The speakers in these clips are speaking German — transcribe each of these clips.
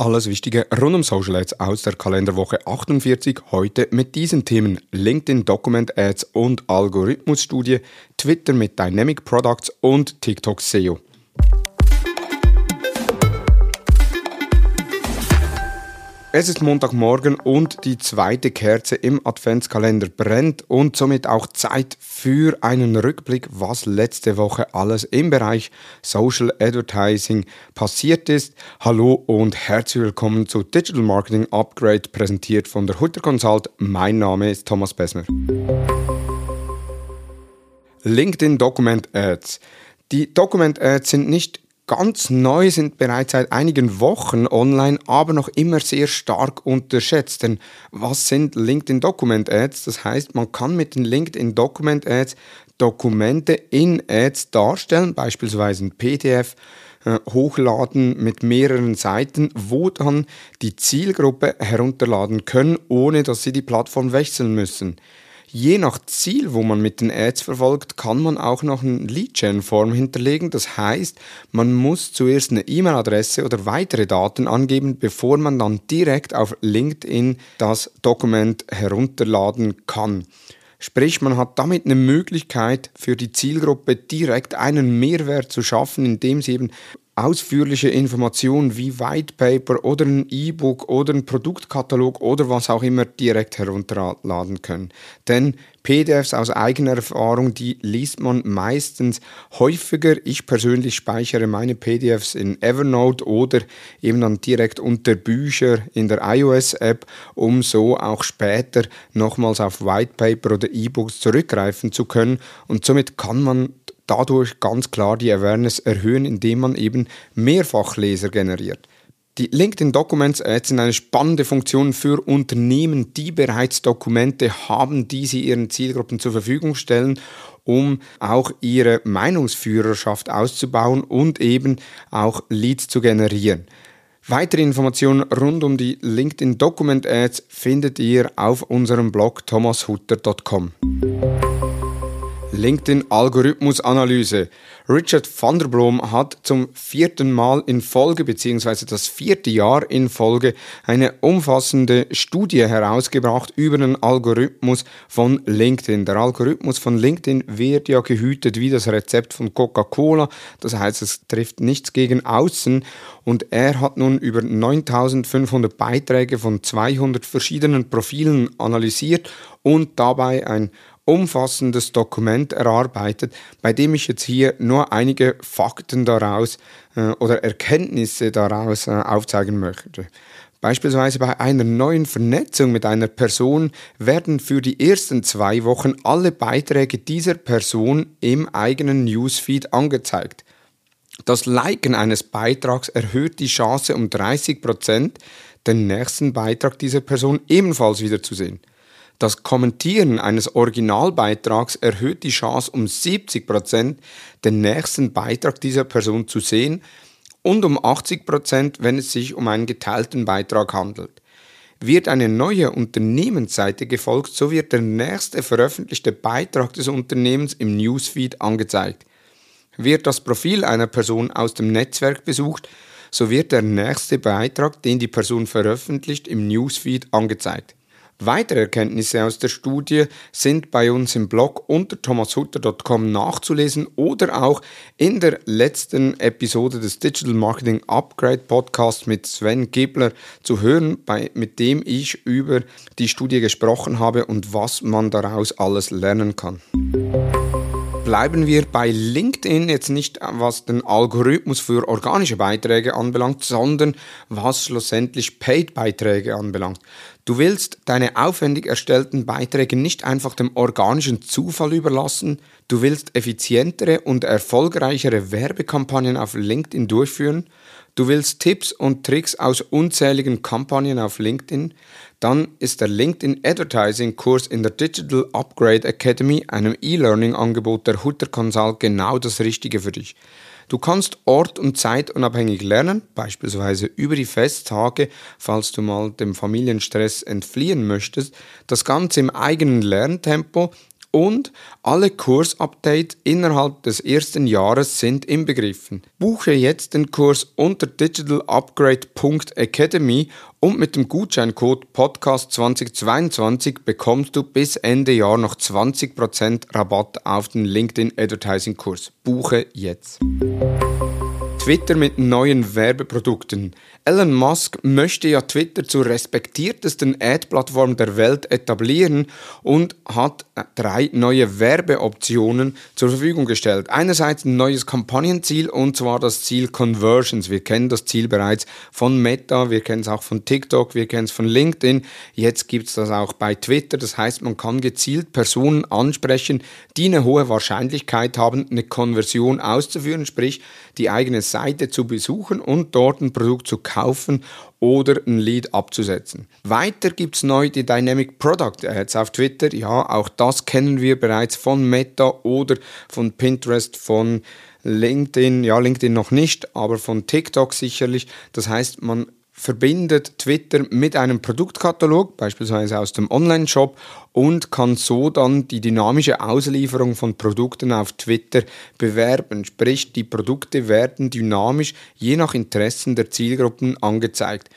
Alles Wichtige rund um Social Ads aus der Kalenderwoche 48. Heute mit diesen Themen LinkedIn Document Ads und Algorithmusstudie, Twitter mit Dynamic Products und TikTok SEO. Es ist Montagmorgen und die zweite Kerze im Adventskalender brennt und somit auch Zeit für einen Rückblick, was letzte Woche alles im Bereich Social Advertising passiert ist. Hallo und herzlich willkommen zu Digital Marketing Upgrade, präsentiert von der Hutter Consult. Mein Name ist Thomas Besmer. LinkedIn Document Ads. Die Document Ads sind nicht ganz neu, sind bereits seit einigen Wochen online, aber noch immer sehr stark unterschätzt. Denn was sind LinkedIn Document Ads? Das heißt, man kann mit den LinkedIn Document Ads Dokumente in Ads darstellen, beispielsweise ein PDF, äh, hochladen mit mehreren Seiten, wo dann die Zielgruppe herunterladen können, ohne dass sie die Plattform wechseln müssen. Je nach Ziel, wo man mit den Ads verfolgt, kann man auch noch eine Lead-Gen-Form hinterlegen. Das heißt, man muss zuerst eine E-Mail-Adresse oder weitere Daten angeben, bevor man dann direkt auf LinkedIn das Dokument herunterladen kann. Sprich, man hat damit eine Möglichkeit für die Zielgruppe direkt einen Mehrwert zu schaffen, indem sie eben ausführliche Informationen wie White Paper oder ein E-Book oder ein Produktkatalog oder was auch immer direkt herunterladen können. Denn PDFs aus eigener Erfahrung, die liest man meistens häufiger. Ich persönlich speichere meine PDFs in Evernote oder eben dann direkt unter Bücher in der iOS-App, um so auch später nochmals auf White Paper oder E-Books zurückgreifen zu können. Und somit kann man dadurch ganz klar die Awareness erhöhen, indem man eben Mehrfachleser generiert. Die LinkedIn Documents Ads sind eine spannende Funktion für Unternehmen, die bereits Dokumente haben, die sie ihren Zielgruppen zur Verfügung stellen, um auch ihre Meinungsführerschaft auszubauen und eben auch Leads zu generieren. Weitere Informationen rund um die LinkedIn Document Ads findet ihr auf unserem Blog thomashutter.com. LinkedIn Algorithmusanalyse. Richard van der Blom hat zum vierten Mal in Folge beziehungsweise das vierte Jahr in Folge eine umfassende Studie herausgebracht über den Algorithmus von LinkedIn. Der Algorithmus von LinkedIn wird ja gehütet wie das Rezept von Coca-Cola. Das heißt, es trifft nichts gegen außen und er hat nun über 9500 Beiträge von 200 verschiedenen Profilen analysiert und dabei ein umfassendes Dokument erarbeitet, bei dem ich jetzt hier nur einige Fakten daraus äh, oder Erkenntnisse daraus äh, aufzeigen möchte. Beispielsweise bei einer neuen Vernetzung mit einer Person werden für die ersten zwei Wochen alle Beiträge dieser Person im eigenen Newsfeed angezeigt. Das Liken eines Beitrags erhöht die Chance um 30%, den nächsten Beitrag dieser Person ebenfalls wiederzusehen. Das Kommentieren eines Originalbeitrags erhöht die Chance um 70%, den nächsten Beitrag dieser Person zu sehen und um 80%, wenn es sich um einen geteilten Beitrag handelt. Wird eine neue Unternehmensseite gefolgt, so wird der nächste veröffentlichte Beitrag des Unternehmens im Newsfeed angezeigt. Wird das Profil einer Person aus dem Netzwerk besucht, so wird der nächste Beitrag, den die Person veröffentlicht, im Newsfeed angezeigt. Weitere Erkenntnisse aus der Studie sind bei uns im Blog unter thomashutter.com nachzulesen oder auch in der letzten Episode des Digital Marketing Upgrade Podcast mit Sven Gebler zu hören, bei, mit dem ich über die Studie gesprochen habe und was man daraus alles lernen kann bleiben wir bei LinkedIn. Jetzt nicht, was den Algorithmus für organische Beiträge anbelangt, sondern was schlussendlich Paid-Beiträge anbelangt. Du willst deine aufwendig erstellten Beiträge nicht einfach dem organischen Zufall überlassen, du willst effizientere und erfolgreichere Werbekampagnen auf LinkedIn durchführen, du willst Tipps und Tricks aus unzähligen Kampagnen auf LinkedIn, dann ist der LinkedIn Advertising Kurs in der Digital Upgrade Academy, einem E-Learning-Angebot der Hutter Consult, genau das Richtige für dich. Du kannst ort- und zeitunabhängig lernen, beispielsweise über die Festtage, falls du mal dem Familienstress entfliehen möchtest, das Ganze im eigenen Lerntempo und alle Kursupdates innerhalb des ersten Jahres sind inbegriffen. Buche jetzt den Kurs unter digitalupgrade.academy und mit dem Gutscheincode Podcast 2022 bekommst du bis Ende Jahr noch 20% Rabatt auf den LinkedIn Advertising Kurs. Buche jetzt. Twitter mit neuen Werbeprodukten. Elon Musk möchte ja Twitter zur respektiertesten Ad-Plattform der Welt etablieren und hat drei neue Werbeoptionen zur Verfügung gestellt. Einerseits ein neues Kampagnenziel und zwar das Ziel Conversions. Wir kennen das Ziel bereits von Meta, wir kennen es auch von TikTok, wir kennen es von LinkedIn. Jetzt gibt es das auch bei Twitter. Das heißt, man kann gezielt Personen ansprechen, die eine hohe Wahrscheinlichkeit haben, eine Konversion auszuführen, sprich die eigene Seite zu besuchen und dort ein Produkt zu kaufen oder ein Lead abzusetzen. Weiter gibt es neu die Dynamic Product Ads auf Twitter. Ja, auch das kennen wir bereits von Meta oder von Pinterest, von LinkedIn, ja, LinkedIn noch nicht, aber von TikTok sicherlich. Das heißt, man verbindet Twitter mit einem Produktkatalog, beispielsweise aus dem Online-Shop, und kann so dann die dynamische Auslieferung von Produkten auf Twitter bewerben. Sprich, die Produkte werden dynamisch je nach Interessen der Zielgruppen angezeigt.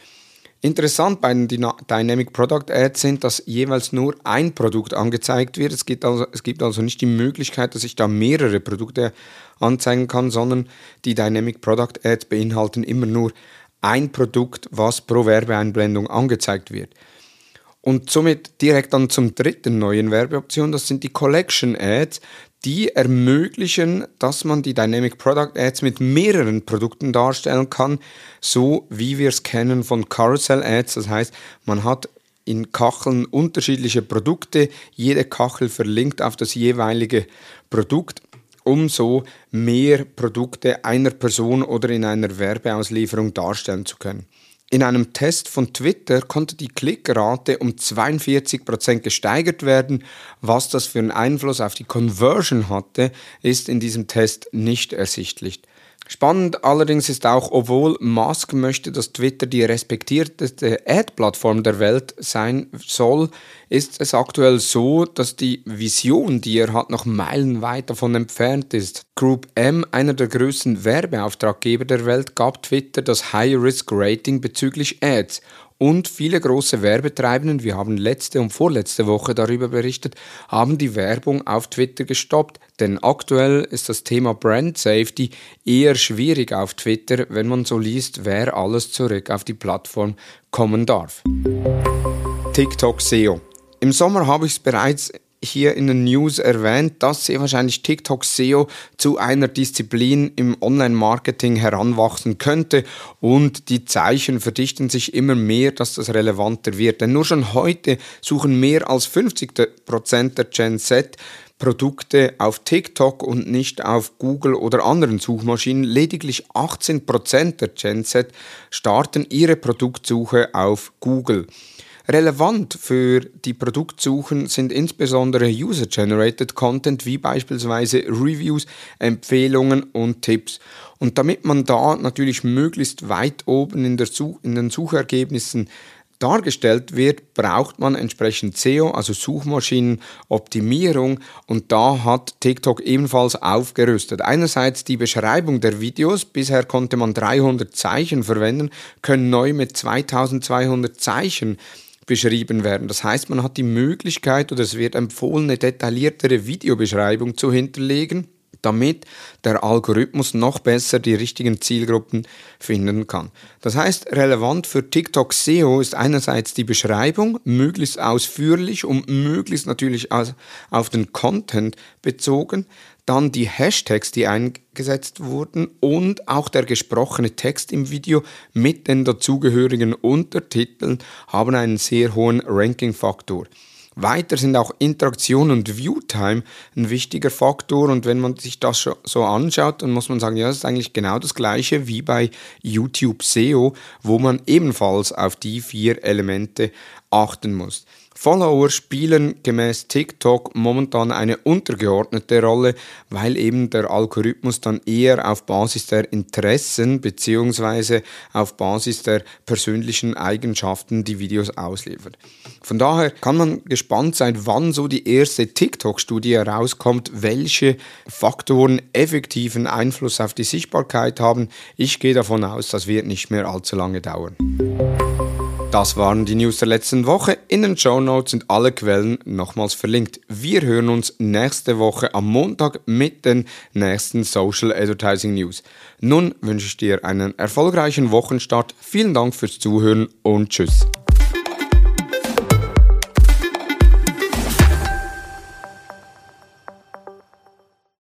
Interessant bei den Dynamic Product Ads sind, dass jeweils nur ein Produkt angezeigt wird. Es gibt, also, es gibt also nicht die Möglichkeit, dass ich da mehrere Produkte anzeigen kann, sondern die Dynamic Product Ads beinhalten immer nur ein Produkt, was pro Werbeeinblendung angezeigt wird. Und somit direkt dann zum dritten neuen Werbeoption, das sind die Collection Ads, die ermöglichen, dass man die Dynamic Product Ads mit mehreren Produkten darstellen kann, so wie wir es kennen von Carousel Ads. Das heißt, man hat in Kacheln unterschiedliche Produkte, jede Kachel verlinkt auf das jeweilige Produkt um so mehr Produkte einer Person oder in einer Werbeauslieferung darstellen zu können. In einem Test von Twitter konnte die Klickrate um 42% gesteigert werden. Was das für einen Einfluss auf die Conversion hatte, ist in diesem Test nicht ersichtlich. Spannend allerdings ist auch, obwohl Musk möchte, dass Twitter die respektierteste Ad-Plattform der Welt sein soll, ist es aktuell so, dass die Vision, die er hat, noch meilenweit davon entfernt ist. Group M, einer der größten Werbeauftraggeber der Welt, gab Twitter das High-Risk-Rating bezüglich Ads und viele große Werbetreibenden, wir haben letzte und vorletzte Woche darüber berichtet, haben die Werbung auf Twitter gestoppt. Denn aktuell ist das Thema Brand Safety eher schwierig auf Twitter, wenn man so liest, wer alles zurück auf die Plattform kommen darf. TikTok SEO. Im Sommer habe ich es bereits hier in den News erwähnt, dass sehr wahrscheinlich TikTok SEO zu einer Disziplin im Online-Marketing heranwachsen könnte und die Zeichen verdichten sich immer mehr, dass das relevanter wird. Denn nur schon heute suchen mehr als 50 Prozent der Gen Z Produkte auf TikTok und nicht auf Google oder anderen Suchmaschinen. Lediglich 18% der Gen Z starten ihre Produktsuche auf Google. Relevant für die Produktsuchen sind insbesondere User-Generated Content wie beispielsweise Reviews, Empfehlungen und Tipps. Und damit man da natürlich möglichst weit oben in, in den Suchergebnissen dargestellt wird, braucht man entsprechend SEO, also Suchmaschinenoptimierung und da hat TikTok ebenfalls aufgerüstet. Einerseits die Beschreibung der Videos, bisher konnte man 300 Zeichen verwenden, können neu mit 2200 Zeichen beschrieben werden. Das heißt, man hat die Möglichkeit oder es wird empfohlen, eine detailliertere Videobeschreibung zu hinterlegen, damit der Algorithmus noch besser die richtigen Zielgruppen finden kann. Das heißt, relevant für TikTok SEO ist einerseits die Beschreibung, möglichst ausführlich und möglichst natürlich auf den Content bezogen dann die Hashtags, die eingesetzt wurden und auch der gesprochene Text im Video mit den dazugehörigen Untertiteln haben einen sehr hohen Ranking-Faktor. Weiter sind auch Interaktion und Viewtime ein wichtiger Faktor und wenn man sich das so anschaut, dann muss man sagen, ja, das ist eigentlich genau das gleiche wie bei YouTube SEO, wo man ebenfalls auf die vier Elemente achten muss. Follower spielen gemäß TikTok momentan eine untergeordnete Rolle, weil eben der Algorithmus dann eher auf Basis der Interessen bzw. auf Basis der persönlichen Eigenschaften die Videos ausliefert. Von daher kann man gespannt sein, wann so die erste TikTok-Studie herauskommt, welche Faktoren effektiven Einfluss auf die Sichtbarkeit haben. Ich gehe davon aus, das wird nicht mehr allzu lange dauern. Das waren die News der letzten Woche. In den Show Notes sind alle Quellen nochmals verlinkt. Wir hören uns nächste Woche am Montag mit den nächsten Social Advertising News. Nun wünsche ich dir einen erfolgreichen Wochenstart. Vielen Dank fürs Zuhören und tschüss.